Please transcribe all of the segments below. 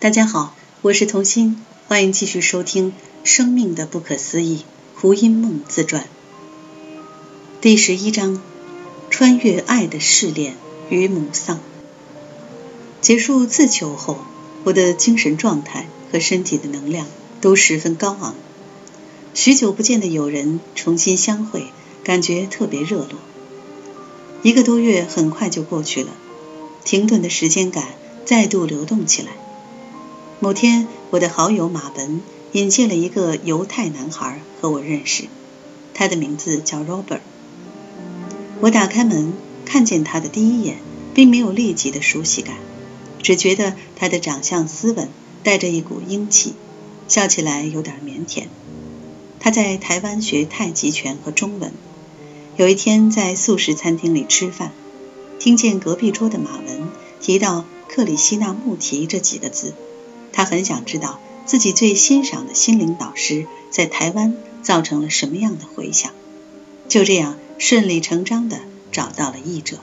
大家好，我是童心，欢迎继续收听《生命的不可思议》胡因梦自传第十一章：穿越爱的试炼与母丧。结束自求后，我的精神状态和身体的能量都十分高昂。许久不见的友人重新相会，感觉特别热络。一个多月很快就过去了，停顿的时间感再度流动起来。某天，我的好友马文引荐了一个犹太男孩和我认识，他的名字叫 Robert。我打开门，看见他的第一眼，并没有立即的熟悉感，只觉得他的长相斯文，带着一股英气，笑起来有点腼腆。他在台湾学太极拳和中文。有一天在素食餐厅里吃饭，听见隔壁桌的马文提到克里希那穆提这几个字。他很想知道自己最欣赏的心灵导师在台湾造成了什么样的回响，就这样顺理成章地找到了译者。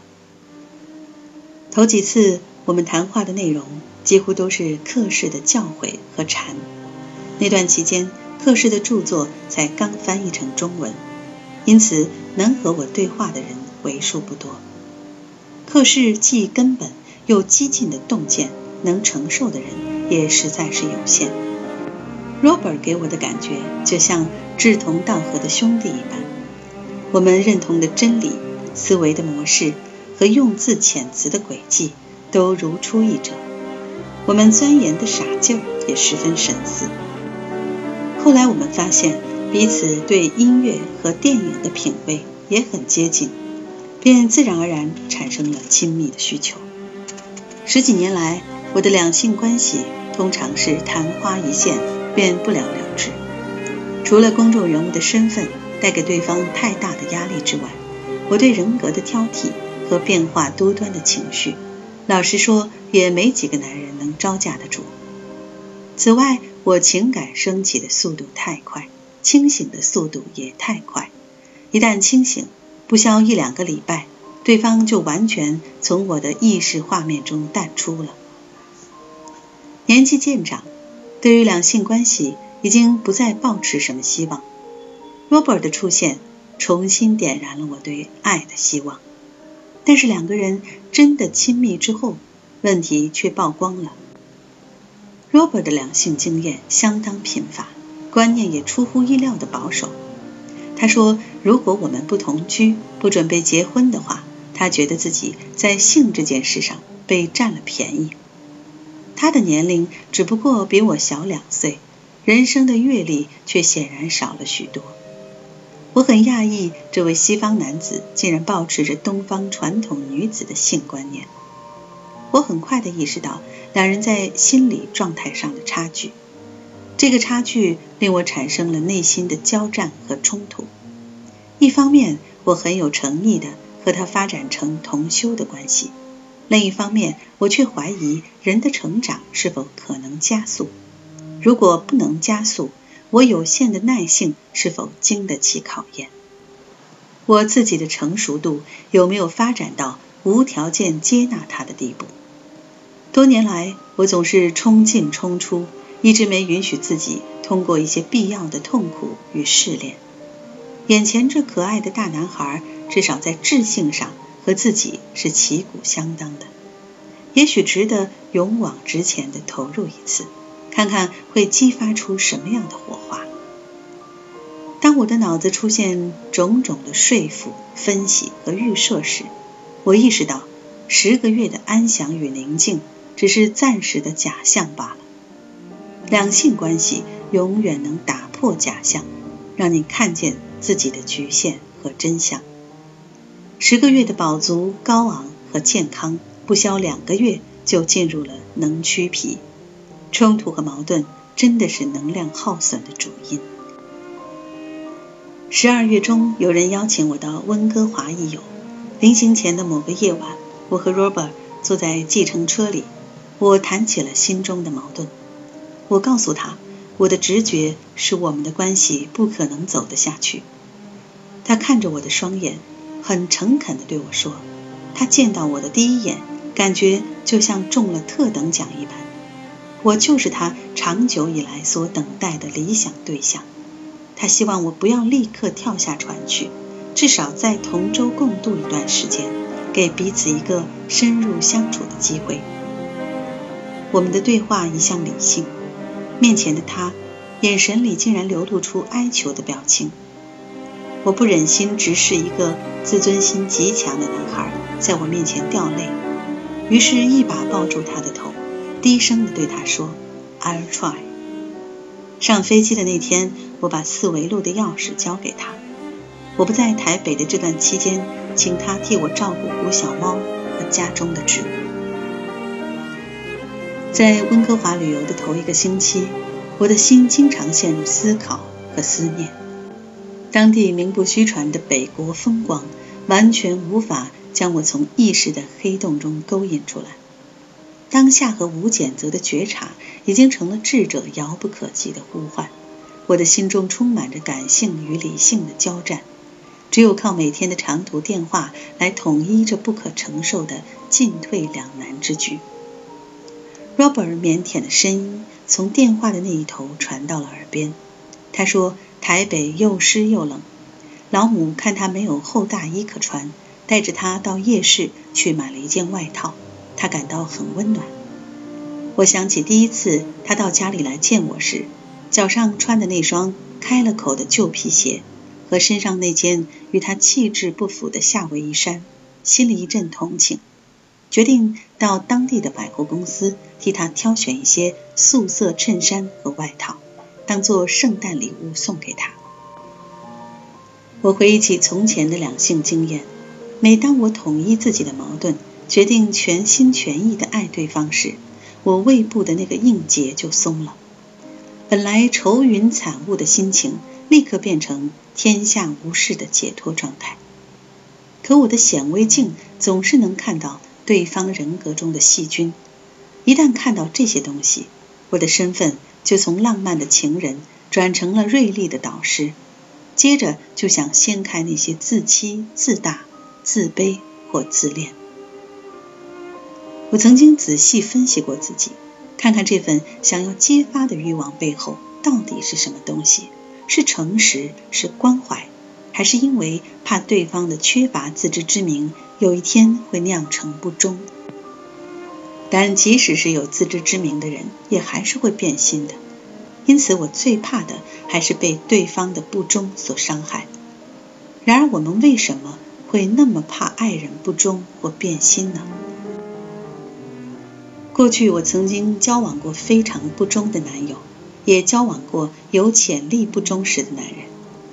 头几次我们谈话的内容几乎都是克氏的教诲和禅，那段期间克氏的著作才刚翻译成中文，因此能和我对话的人为数不多。克氏既根本又激进的洞见，能承受的人。也实在是有限。Robert 给我的感觉就像志同道合的兄弟一般，我们认同的真理、思维的模式和用字遣词的轨迹都如出一辙。我们钻研的傻劲儿也十分神似。后来我们发现彼此对音乐和电影的品味也很接近，便自然而然产生了亲密的需求。十几年来，我的两性关系。通常是昙花一现，便不了了之。除了公众人物的身份带给对方太大的压力之外，我对人格的挑剔和变化多端的情绪，老实说，也没几个男人能招架得住。此外，我情感升起的速度太快，清醒的速度也太快。一旦清醒，不消一两个礼拜，对方就完全从我的意识画面中淡出了。年纪渐长，对于两性关系已经不再抱持什么希望。Robert 的出现重新点燃了我对爱的希望。但是两个人真的亲密之后，问题却曝光了。Robert 的两性经验相当贫乏，观念也出乎意料的保守。他说，如果我们不同居、不准备结婚的话，他觉得自己在性这件事上被占了便宜。他的年龄只不过比我小两岁，人生的阅历却显然少了许多。我很讶异，这位西方男子竟然保持着东方传统女子的性观念。我很快的意识到两人在心理状态上的差距，这个差距令我产生了内心的交战和冲突。一方面，我很有诚意的和他发展成同修的关系。另一方面，我却怀疑人的成长是否可能加速。如果不能加速，我有限的耐性是否经得起考验？我自己的成熟度有没有发展到无条件接纳他的地步？多年来，我总是冲进冲出，一直没允许自己通过一些必要的痛苦与试炼。眼前这可爱的大男孩，至少在智性上。和自己是旗鼓相当的，也许值得勇往直前的投入一次，看看会激发出什么样的火花。当我的脑子出现种种的说服、分析和预设时，我意识到十个月的安详与宁静只是暂时的假象罢了。两性关系永远能打破假象，让你看见自己的局限和真相。十个月的饱足、高昂和健康，不消两个月就进入了能屈皮。冲突和矛盾真的是能量耗损的主因。十二月中，有人邀请我到温哥华一游。临行前的某个夜晚，我和 Robert 坐在计程车里，我谈起了心中的矛盾。我告诉他，我的直觉是我们的关系不可能走得下去。他看着我的双眼。很诚恳地对我说：“他见到我的第一眼，感觉就像中了特等奖一般。我就是他长久以来所等待的理想对象。他希望我不要立刻跳下船去，至少在同舟共度一段时间，给彼此一个深入相处的机会。我们的对话一向理性，面前的他，眼神里竟然流露出哀求的表情。我不忍心直视一个自尊心极强的男孩在我面前掉泪，于是，一把抱住他的头，低声的对他说：“I'll try。”上飞机的那天，我把四维路的钥匙交给他。我不在台北的这段期间，请他替我照顾五小猫和家中的植物。在温哥华旅游的头一个星期，我的心经常陷入思考和思念。当地名不虚传的北国风光，完全无法将我从意识的黑洞中勾引出来。当下和无谴责的觉察，已经成了智者遥不可及的呼唤。我的心中充满着感性与理性的交战，只有靠每天的长途电话来统一这不可承受的进退两难之局。Robert 腼腆的声音从电话的那一头传到了耳边，他说。台北又湿又冷，老母看他没有厚大衣可穿，带着他到夜市去买了一件外套，他感到很温暖。我想起第一次他到家里来见我时，脚上穿的那双开了口的旧皮鞋和身上那件与他气质不符的夏威夷衫，心里一阵同情，决定到当地的百货公司替他挑选一些素色衬衫和外套。当做圣诞礼物送给他。我回忆起从前的两性经验，每当我统一自己的矛盾，决定全心全意的爱对方时，我胃部的那个硬结就松了。本来愁云惨雾的心情，立刻变成天下无事的解脱状态。可我的显微镜总是能看到对方人格中的细菌，一旦看到这些东西，我的身份。就从浪漫的情人转成了锐利的导师，接着就想掀开那些自欺、自大、自卑或自恋。我曾经仔细分析过自己，看看这份想要揭发的欲望背后到底是什么东西：是诚实，是关怀，还是因为怕对方的缺乏自知之明有一天会酿成不忠？但即使是有自知之明的人，也还是会变心的。因此，我最怕的还是被对方的不忠所伤害。然而，我们为什么会那么怕爱人不忠或变心呢？过去，我曾经交往过非常不忠的男友，也交往过有潜力不忠实的男人。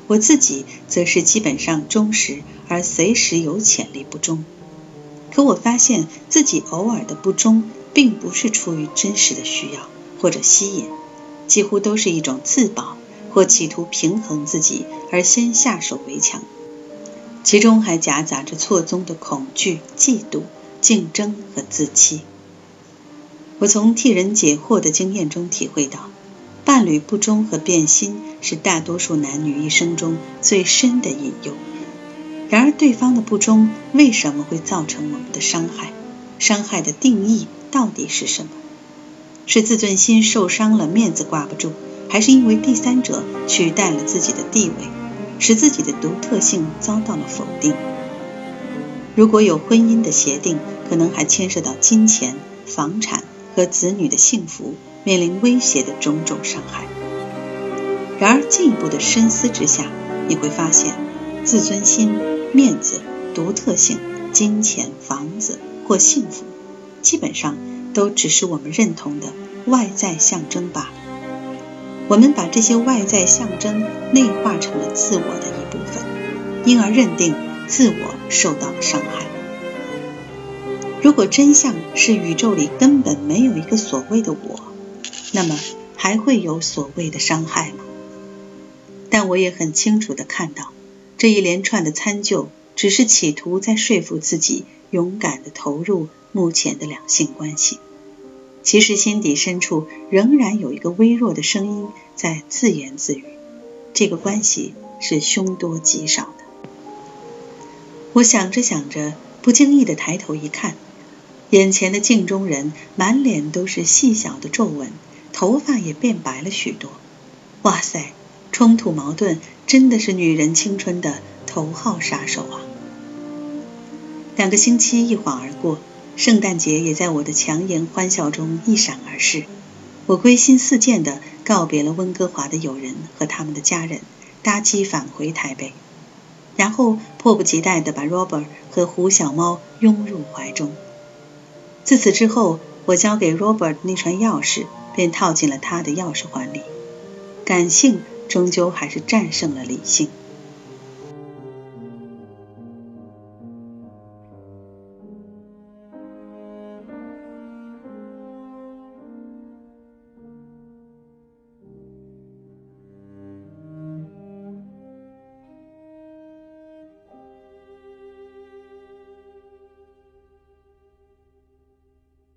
我自己则是基本上忠实，而随时有潜力不忠。可我发现自己偶尔的不忠，并不是出于真实的需要或者吸引，几乎都是一种自保或企图平衡自己而先下手为强，其中还夹杂着错综的恐惧、嫉妒、竞争和自欺。我从替人解惑的经验中体会到，伴侣不忠和变心是大多数男女一生中最深的隐忧。然而，对方的不忠为什么会造成我们的伤害？伤害的定义到底是什么？是自尊心受伤了，面子挂不住，还是因为第三者取代了自己的地位，使自己的独特性遭到了否定？如果有婚姻的协定，可能还牵涉到金钱、房产和子女的幸福面临威胁的种种伤害。然而，进一步的深思之下，你会发现，自尊心。面子、独特性、金钱、房子或幸福，基本上都只是我们认同的外在象征罢了。我们把这些外在象征内化成了自我的一部分，因而认定自我受到了伤害。如果真相是宇宙里根本没有一个所谓的我，那么还会有所谓的伤害吗？但我也很清楚的看到。这一连串的参就，只是企图在说服自己勇敢的投入目前的两性关系。其实心底深处仍然有一个微弱的声音在自言自语：这个关系是凶多吉少的。我想着想着，不经意的抬头一看，眼前的镜中人满脸都是细小的皱纹，头发也变白了许多。哇塞，冲突矛盾真的是女人青春的头号杀手啊！两个星期一晃而过，圣诞节也在我的强颜欢笑中一闪而逝。我归心似箭地告别了温哥华的友人和他们的家人，搭机返回台北，然后迫不及待地把 Robert 和胡小猫拥入怀中。自此之后，我交给 Robert 那串钥匙便套进了他的钥匙环里。感性终究还是战胜了理性。